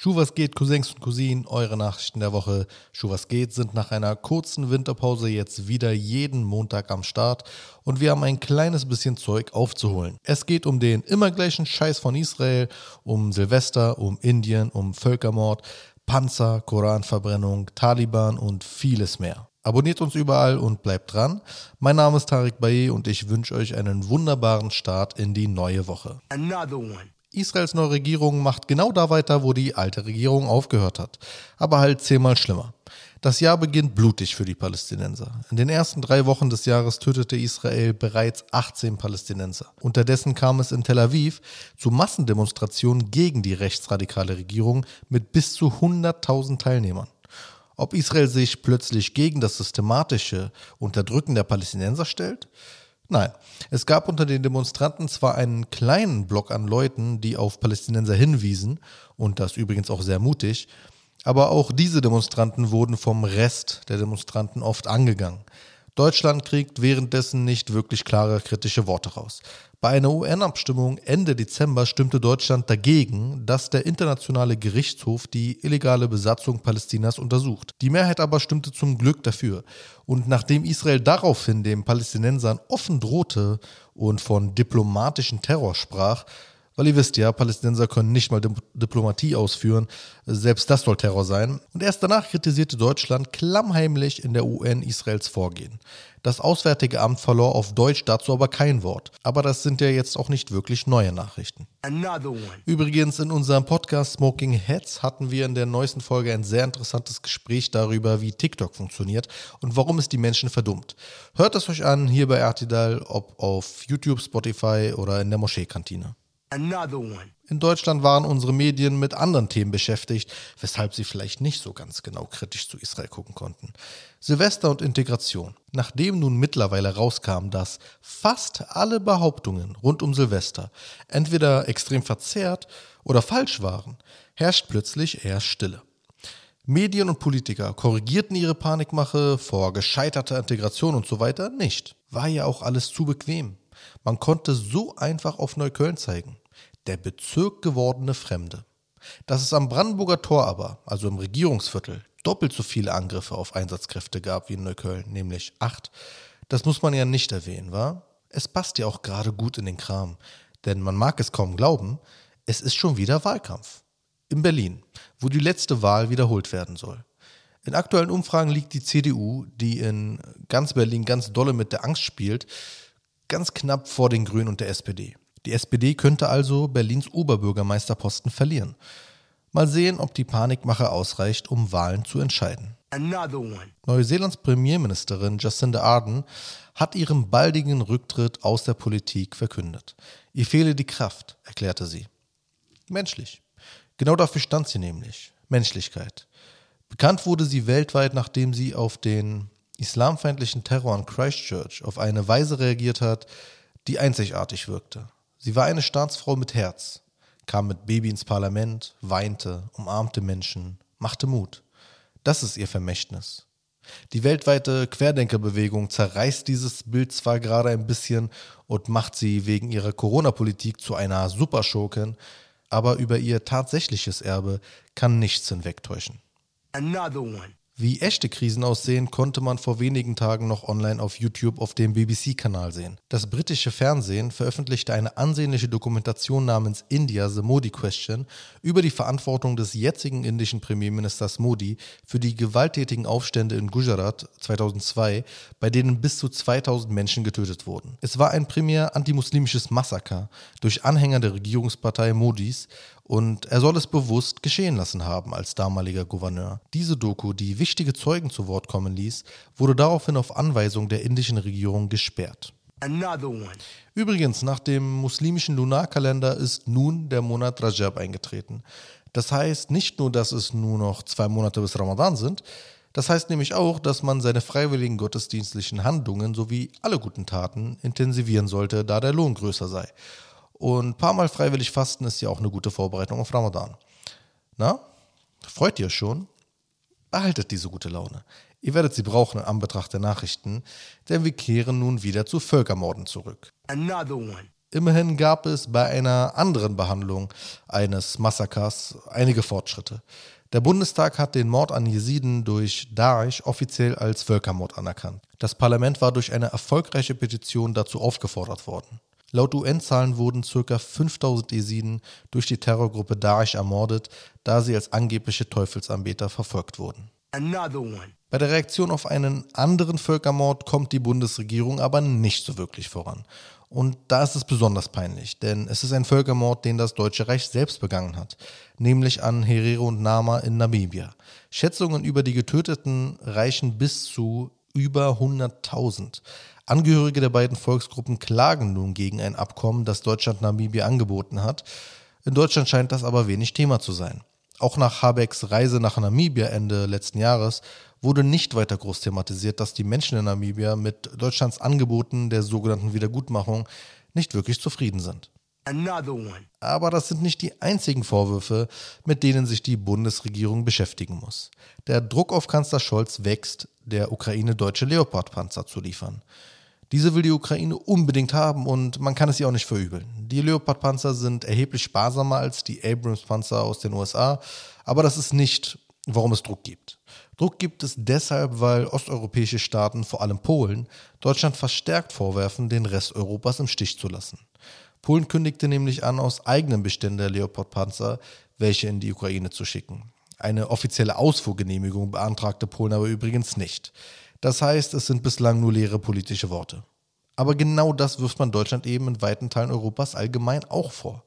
Schuh was geht, Cousins und Cousinen, eure Nachrichten der Woche. Schuh was geht sind nach einer kurzen Winterpause jetzt wieder jeden Montag am Start und wir haben ein kleines bisschen Zeug aufzuholen. Es geht um den immer gleichen Scheiß von Israel, um Silvester, um Indien, um Völkermord, Panzer, Koranverbrennung, Taliban und vieles mehr. Abonniert uns überall und bleibt dran. Mein Name ist Tarek Baye und ich wünsche euch einen wunderbaren Start in die neue Woche. Another one. Israels neue Regierung macht genau da weiter, wo die alte Regierung aufgehört hat. Aber halt zehnmal schlimmer. Das Jahr beginnt blutig für die Palästinenser. In den ersten drei Wochen des Jahres tötete Israel bereits 18 Palästinenser. Unterdessen kam es in Tel Aviv zu Massendemonstrationen gegen die rechtsradikale Regierung mit bis zu 100.000 Teilnehmern. Ob Israel sich plötzlich gegen das systematische Unterdrücken der Palästinenser stellt? Nein, es gab unter den Demonstranten zwar einen kleinen Block an Leuten, die auf Palästinenser hinwiesen, und das übrigens auch sehr mutig, aber auch diese Demonstranten wurden vom Rest der Demonstranten oft angegangen. Deutschland kriegt währenddessen nicht wirklich klare kritische Worte raus. Bei einer UN-Abstimmung Ende Dezember stimmte Deutschland dagegen, dass der Internationale Gerichtshof die illegale Besatzung Palästinas untersucht. Die Mehrheit aber stimmte zum Glück dafür. Und nachdem Israel daraufhin den Palästinensern offen drohte und von diplomatischen Terror sprach, weil ihr wisst ja, Palästinenser können nicht mal Diplomatie ausführen. Selbst das soll Terror sein. Und erst danach kritisierte Deutschland klammheimlich in der UN Israels Vorgehen. Das Auswärtige Amt verlor auf Deutsch dazu aber kein Wort. Aber das sind ja jetzt auch nicht wirklich neue Nachrichten. Übrigens, in unserem Podcast Smoking Heads hatten wir in der neuesten Folge ein sehr interessantes Gespräch darüber, wie TikTok funktioniert und warum es die Menschen verdummt. Hört es euch an, hier bei Artidal, ob auf YouTube, Spotify oder in der Moscheekantine. In Deutschland waren unsere Medien mit anderen Themen beschäftigt, weshalb sie vielleicht nicht so ganz genau kritisch zu Israel gucken konnten. Silvester und Integration. Nachdem nun mittlerweile rauskam, dass fast alle Behauptungen rund um Silvester entweder extrem verzerrt oder falsch waren, herrscht plötzlich eher Stille. Medien und Politiker korrigierten ihre Panikmache vor gescheiterter Integration und so weiter nicht. War ja auch alles zu bequem. Man konnte so einfach auf Neukölln zeigen. Der Bezirk gewordene Fremde. Dass es am Brandenburger Tor aber, also im Regierungsviertel, doppelt so viele Angriffe auf Einsatzkräfte gab wie in Neukölln, nämlich acht, das muss man ja nicht erwähnen, wa? Es passt ja auch gerade gut in den Kram. Denn man mag es kaum glauben, es ist schon wieder Wahlkampf. In Berlin, wo die letzte Wahl wiederholt werden soll. In aktuellen Umfragen liegt die CDU, die in ganz Berlin ganz dolle mit der Angst spielt, ganz knapp vor den Grünen und der SPD. Die SPD könnte also Berlins Oberbürgermeisterposten verlieren. Mal sehen, ob die Panikmache ausreicht, um Wahlen zu entscheiden. Neuseelands Premierministerin Jacinda Ardern hat ihren baldigen Rücktritt aus der Politik verkündet. Ihr fehle die Kraft, erklärte sie. Menschlich. Genau dafür stand sie nämlich. Menschlichkeit. Bekannt wurde sie weltweit, nachdem sie auf den islamfeindlichen Terror in Christchurch auf eine Weise reagiert hat, die einzigartig wirkte. Sie war eine Staatsfrau mit Herz, kam mit Baby ins Parlament, weinte, umarmte Menschen, machte Mut. Das ist ihr Vermächtnis. Die weltweite Querdenkerbewegung zerreißt dieses Bild zwar gerade ein bisschen und macht sie wegen ihrer Corona-Politik zu einer Superschurkin, aber über ihr tatsächliches Erbe kann nichts hinwegtäuschen. Another one. Wie echte Krisen aussehen, konnte man vor wenigen Tagen noch online auf YouTube auf dem BBC-Kanal sehen. Das britische Fernsehen veröffentlichte eine ansehnliche Dokumentation namens India The Modi Question über die Verantwortung des jetzigen indischen Premierministers Modi für die gewalttätigen Aufstände in Gujarat 2002, bei denen bis zu 2000 Menschen getötet wurden. Es war ein primär antimuslimisches Massaker durch Anhänger der Regierungspartei Modis und er soll es bewusst geschehen lassen haben als damaliger Gouverneur. Diese Doku, die wichtige Zeugen zu Wort kommen ließ, wurde daraufhin auf Anweisung der indischen Regierung gesperrt. Übrigens, nach dem muslimischen Lunarkalender ist nun der Monat Rajab eingetreten. Das heißt nicht nur, dass es nur noch zwei Monate bis Ramadan sind, das heißt nämlich auch, dass man seine freiwilligen gottesdienstlichen Handlungen sowie alle guten Taten intensivieren sollte, da der Lohn größer sei. Und ein paar Mal freiwillig fasten ist ja auch eine gute Vorbereitung auf Ramadan. Na, freut ihr schon? Behaltet diese gute Laune. Ihr werdet sie brauchen in Anbetracht der Nachrichten, denn wir kehren nun wieder zu Völkermorden zurück. Immerhin gab es bei einer anderen Behandlung eines Massakers einige Fortschritte. Der Bundestag hat den Mord an Jesiden durch Daesh offiziell als Völkermord anerkannt. Das Parlament war durch eine erfolgreiche Petition dazu aufgefordert worden. Laut UN-Zahlen wurden ca. 5000 Jesiden durch die Terrorgruppe Daesh ermordet, da sie als angebliche Teufelsanbeter verfolgt wurden. Bei der Reaktion auf einen anderen Völkermord kommt die Bundesregierung aber nicht so wirklich voran. Und da ist es besonders peinlich, denn es ist ein Völkermord, den das Deutsche Reich selbst begangen hat, nämlich an Herero und Nama in Namibia. Schätzungen über die Getöteten reichen bis zu über 100.000. Angehörige der beiden Volksgruppen klagen nun gegen ein Abkommen, das Deutschland Namibia angeboten hat. In Deutschland scheint das aber wenig Thema zu sein. Auch nach Habecks Reise nach Namibia Ende letzten Jahres wurde nicht weiter groß thematisiert, dass die Menschen in Namibia mit Deutschlands Angeboten der sogenannten Wiedergutmachung nicht wirklich zufrieden sind. Aber das sind nicht die einzigen Vorwürfe, mit denen sich die Bundesregierung beschäftigen muss. Der Druck auf Kanzler Scholz wächst, der Ukraine deutsche Leopardpanzer zu liefern. Diese will die Ukraine unbedingt haben und man kann es ihr auch nicht verübeln. Die Leopard-Panzer sind erheblich sparsamer als die Abrams-Panzer aus den USA, aber das ist nicht, warum es Druck gibt. Druck gibt es deshalb, weil osteuropäische Staaten, vor allem Polen, Deutschland verstärkt vorwerfen, den Rest Europas im Stich zu lassen. Polen kündigte nämlich an, aus eigenen Beständen der Leopard-Panzer welche in die Ukraine zu schicken. Eine offizielle Ausfuhrgenehmigung beantragte Polen aber übrigens nicht. Das heißt, es sind bislang nur leere politische Worte. Aber genau das wirft man Deutschland eben in weiten Teilen Europas allgemein auch vor.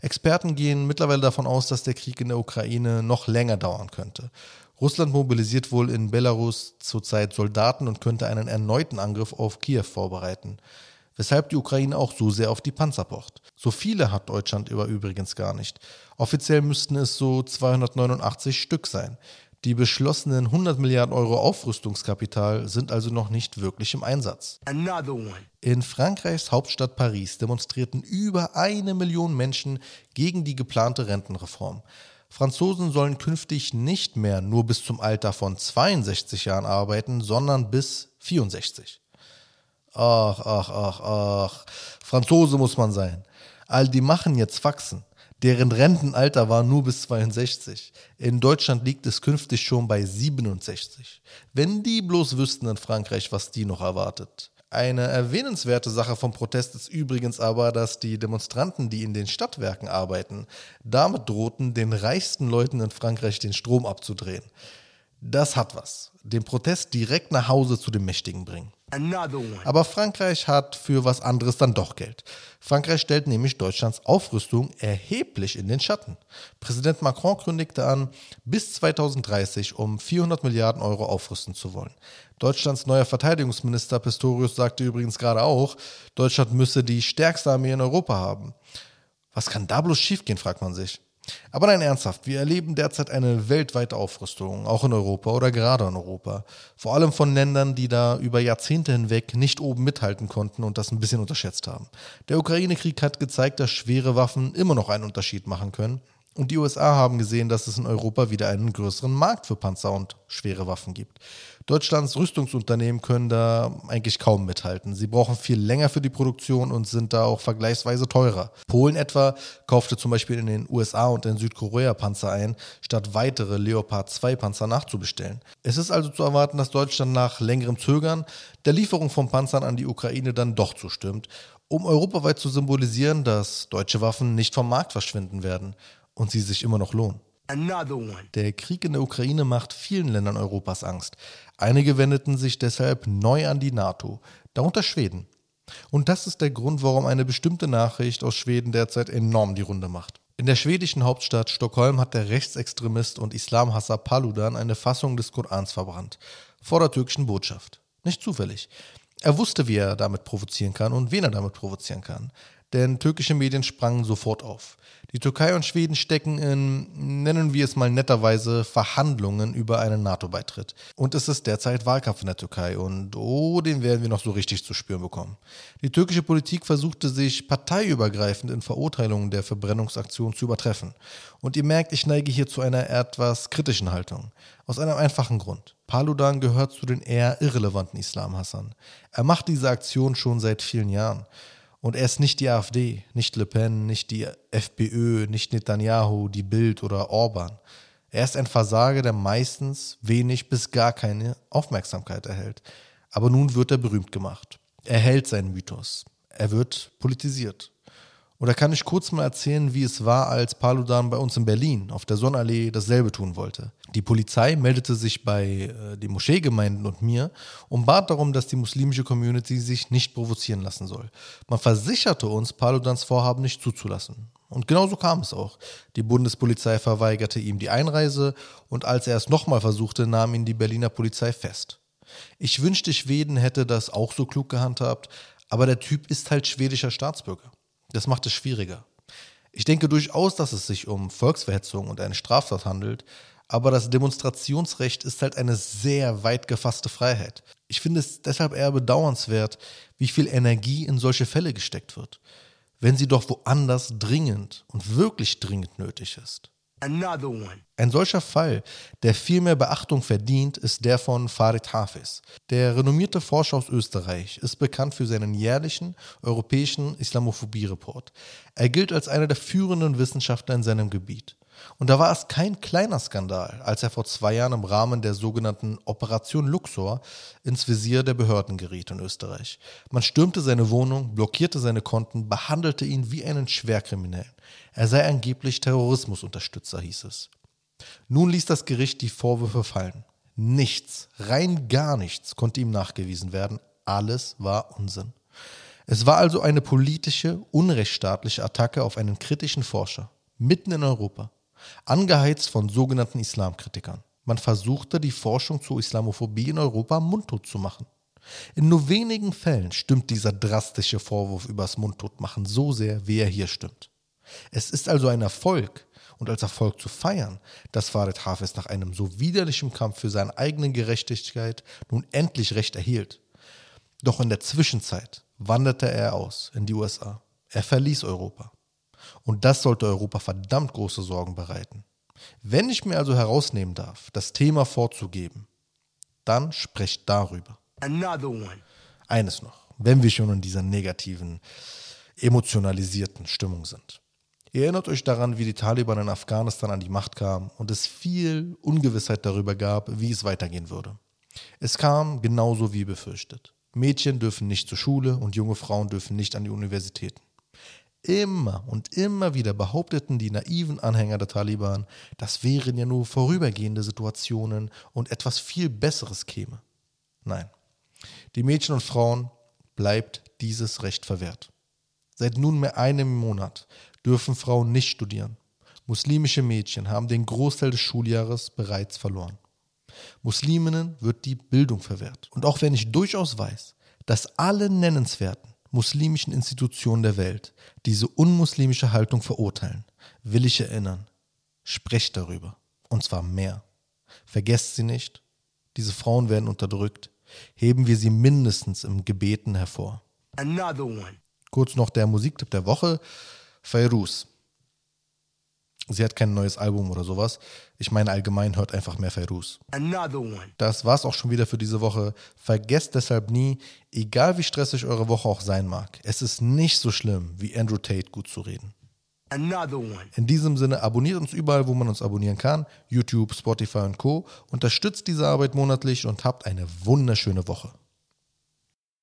Experten gehen mittlerweile davon aus, dass der Krieg in der Ukraine noch länger dauern könnte. Russland mobilisiert wohl in Belarus zurzeit Soldaten und könnte einen erneuten Angriff auf Kiew vorbereiten, weshalb die Ukraine auch so sehr auf die Panzer pocht. So viele hat Deutschland aber übrigens gar nicht. Offiziell müssten es so 289 Stück sein. Die beschlossenen 100 Milliarden Euro Aufrüstungskapital sind also noch nicht wirklich im Einsatz. In Frankreichs Hauptstadt Paris demonstrierten über eine Million Menschen gegen die geplante Rentenreform. Franzosen sollen künftig nicht mehr nur bis zum Alter von 62 Jahren arbeiten, sondern bis 64. Ach, ach, ach, ach. Franzose muss man sein. All die machen jetzt Faxen. Deren Rentenalter war nur bis 62. In Deutschland liegt es künftig schon bei 67. Wenn die bloß wüssten in Frankreich, was die noch erwartet. Eine erwähnenswerte Sache vom Protest ist übrigens aber, dass die Demonstranten, die in den Stadtwerken arbeiten, damit drohten, den reichsten Leuten in Frankreich den Strom abzudrehen. Das hat was. Den Protest direkt nach Hause zu den Mächtigen bringen. Aber Frankreich hat für was anderes dann doch Geld. Frankreich stellt nämlich Deutschlands Aufrüstung erheblich in den Schatten. Präsident Macron kündigte an, bis 2030 um 400 Milliarden Euro aufrüsten zu wollen. Deutschlands neuer Verteidigungsminister Pistorius sagte übrigens gerade auch, Deutschland müsse die stärkste Armee in Europa haben. Was kann da bloß schiefgehen, fragt man sich. Aber nein, ernsthaft, wir erleben derzeit eine weltweite Aufrüstung, auch in Europa oder gerade in Europa. Vor allem von Ländern, die da über Jahrzehnte hinweg nicht oben mithalten konnten und das ein bisschen unterschätzt haben. Der Ukraine-Krieg hat gezeigt, dass schwere Waffen immer noch einen Unterschied machen können. Und die USA haben gesehen, dass es in Europa wieder einen größeren Markt für Panzer und schwere Waffen gibt. Deutschlands Rüstungsunternehmen können da eigentlich kaum mithalten. Sie brauchen viel länger für die Produktion und sind da auch vergleichsweise teurer. Polen etwa kaufte zum Beispiel in den USA und in Südkorea Panzer ein, statt weitere Leopard 2 Panzer nachzubestellen. Es ist also zu erwarten, dass Deutschland nach längerem Zögern der Lieferung von Panzern an die Ukraine dann doch zustimmt, um europaweit zu symbolisieren, dass deutsche Waffen nicht vom Markt verschwinden werden und sie sich immer noch lohnen. Der Krieg in der Ukraine macht vielen Ländern Europas Angst. Einige wendeten sich deshalb neu an die NATO, darunter Schweden. Und das ist der Grund, warum eine bestimmte Nachricht aus Schweden derzeit enorm die Runde macht. In der schwedischen Hauptstadt Stockholm hat der Rechtsextremist und Islamhasser Paludan eine Fassung des Korans verbrannt, vor der türkischen Botschaft. Nicht zufällig. Er wusste, wie er damit provozieren kann und wen er damit provozieren kann denn türkische Medien sprangen sofort auf. Die Türkei und Schweden stecken in, nennen wir es mal netterweise, Verhandlungen über einen NATO-Beitritt. Und es ist derzeit Wahlkampf in der Türkei und oh, den werden wir noch so richtig zu spüren bekommen. Die türkische Politik versuchte sich parteiübergreifend in Verurteilungen der Verbrennungsaktion zu übertreffen. Und ihr merkt, ich neige hier zu einer etwas kritischen Haltung. Aus einem einfachen Grund. Paludan gehört zu den eher irrelevanten Islamhassern. Er macht diese Aktion schon seit vielen Jahren. Und er ist nicht die AfD, nicht Le Pen, nicht die FPÖ, nicht Netanyahu, die Bild oder Orban. Er ist ein Versager, der meistens wenig bis gar keine Aufmerksamkeit erhält. Aber nun wird er berühmt gemacht. Er hält seinen Mythos. Er wird politisiert. Oder kann ich kurz mal erzählen, wie es war, als Paludan bei uns in Berlin auf der Sonnenallee dasselbe tun wollte? Die Polizei meldete sich bei äh, den Moscheegemeinden und mir und bat darum, dass die muslimische Community sich nicht provozieren lassen soll. Man versicherte uns, Paludans Vorhaben nicht zuzulassen. Und genauso kam es auch. Die Bundespolizei verweigerte ihm die Einreise und als er es nochmal versuchte, nahm ihn die Berliner Polizei fest. Ich wünschte, Schweden hätte das auch so klug gehandhabt, aber der Typ ist halt schwedischer Staatsbürger. Das macht es schwieriger. Ich denke durchaus, dass es sich um Volksverhetzung und eine Straftat handelt, aber das Demonstrationsrecht ist halt eine sehr weit gefasste Freiheit. Ich finde es deshalb eher bedauernswert, wie viel Energie in solche Fälle gesteckt wird, wenn sie doch woanders dringend und wirklich dringend nötig ist. Ein solcher Fall, der viel mehr Beachtung verdient, ist der von Farid Hafiz. Der renommierte Forscher aus Österreich ist bekannt für seinen jährlichen europäischen Islamophobie-Report. Er gilt als einer der führenden Wissenschaftler in seinem Gebiet. Und da war es kein kleiner Skandal, als er vor zwei Jahren im Rahmen der sogenannten Operation Luxor ins Visier der Behörden geriet in Österreich. Man stürmte seine Wohnung, blockierte seine Konten, behandelte ihn wie einen Schwerkriminellen. Er sei angeblich Terrorismusunterstützer, hieß es. Nun ließ das Gericht die Vorwürfe fallen. Nichts, rein gar nichts konnte ihm nachgewiesen werden. Alles war Unsinn. Es war also eine politische, unrechtsstaatliche Attacke auf einen kritischen Forscher, mitten in Europa angeheizt von sogenannten Islamkritikern. Man versuchte, die Forschung zur Islamophobie in Europa mundtot zu machen. In nur wenigen Fällen stimmt dieser drastische Vorwurf übers Mundtotmachen so sehr, wie er hier stimmt. Es ist also ein Erfolg und als Erfolg zu feiern, dass Farid Hafez nach einem so widerlichen Kampf für seine eigene Gerechtigkeit nun endlich Recht erhielt. Doch in der Zwischenzeit wanderte er aus in die USA. Er verließ Europa. Und das sollte Europa verdammt große Sorgen bereiten. Wenn ich mir also herausnehmen darf, das Thema vorzugeben, dann sprecht darüber. Eines noch, wenn wir schon in dieser negativen, emotionalisierten Stimmung sind. Ihr erinnert euch daran, wie die Taliban in Afghanistan an die Macht kamen und es viel Ungewissheit darüber gab, wie es weitergehen würde. Es kam genauso wie befürchtet. Mädchen dürfen nicht zur Schule und junge Frauen dürfen nicht an die Universitäten. Immer und immer wieder behaupteten die naiven Anhänger der Taliban, das wären ja nur vorübergehende Situationen und etwas viel Besseres käme. Nein, die Mädchen und Frauen bleibt dieses Recht verwehrt. Seit nunmehr einem Monat dürfen Frauen nicht studieren. Muslimische Mädchen haben den Großteil des Schuljahres bereits verloren. Musliminnen wird die Bildung verwehrt. Und auch wenn ich durchaus weiß, dass alle nennenswerten muslimischen Institutionen der Welt diese unmuslimische Haltung verurteilen, will ich erinnern. Sprecht darüber. Und zwar mehr. Vergesst sie nicht. Diese Frauen werden unterdrückt. Heben wir sie mindestens im Gebeten hervor. Kurz noch der Musiktipp der Woche. Fairuz. Sie hat kein neues Album oder sowas. Ich meine, allgemein hört einfach mehr Fairuz. Das war's auch schon wieder für diese Woche. Vergesst deshalb nie, egal wie stressig eure Woche auch sein mag, es ist nicht so schlimm, wie Andrew Tate gut zu reden. In diesem Sinne, abonniert uns überall, wo man uns abonnieren kann. YouTube, Spotify und Co. Unterstützt diese Arbeit monatlich und habt eine wunderschöne Woche.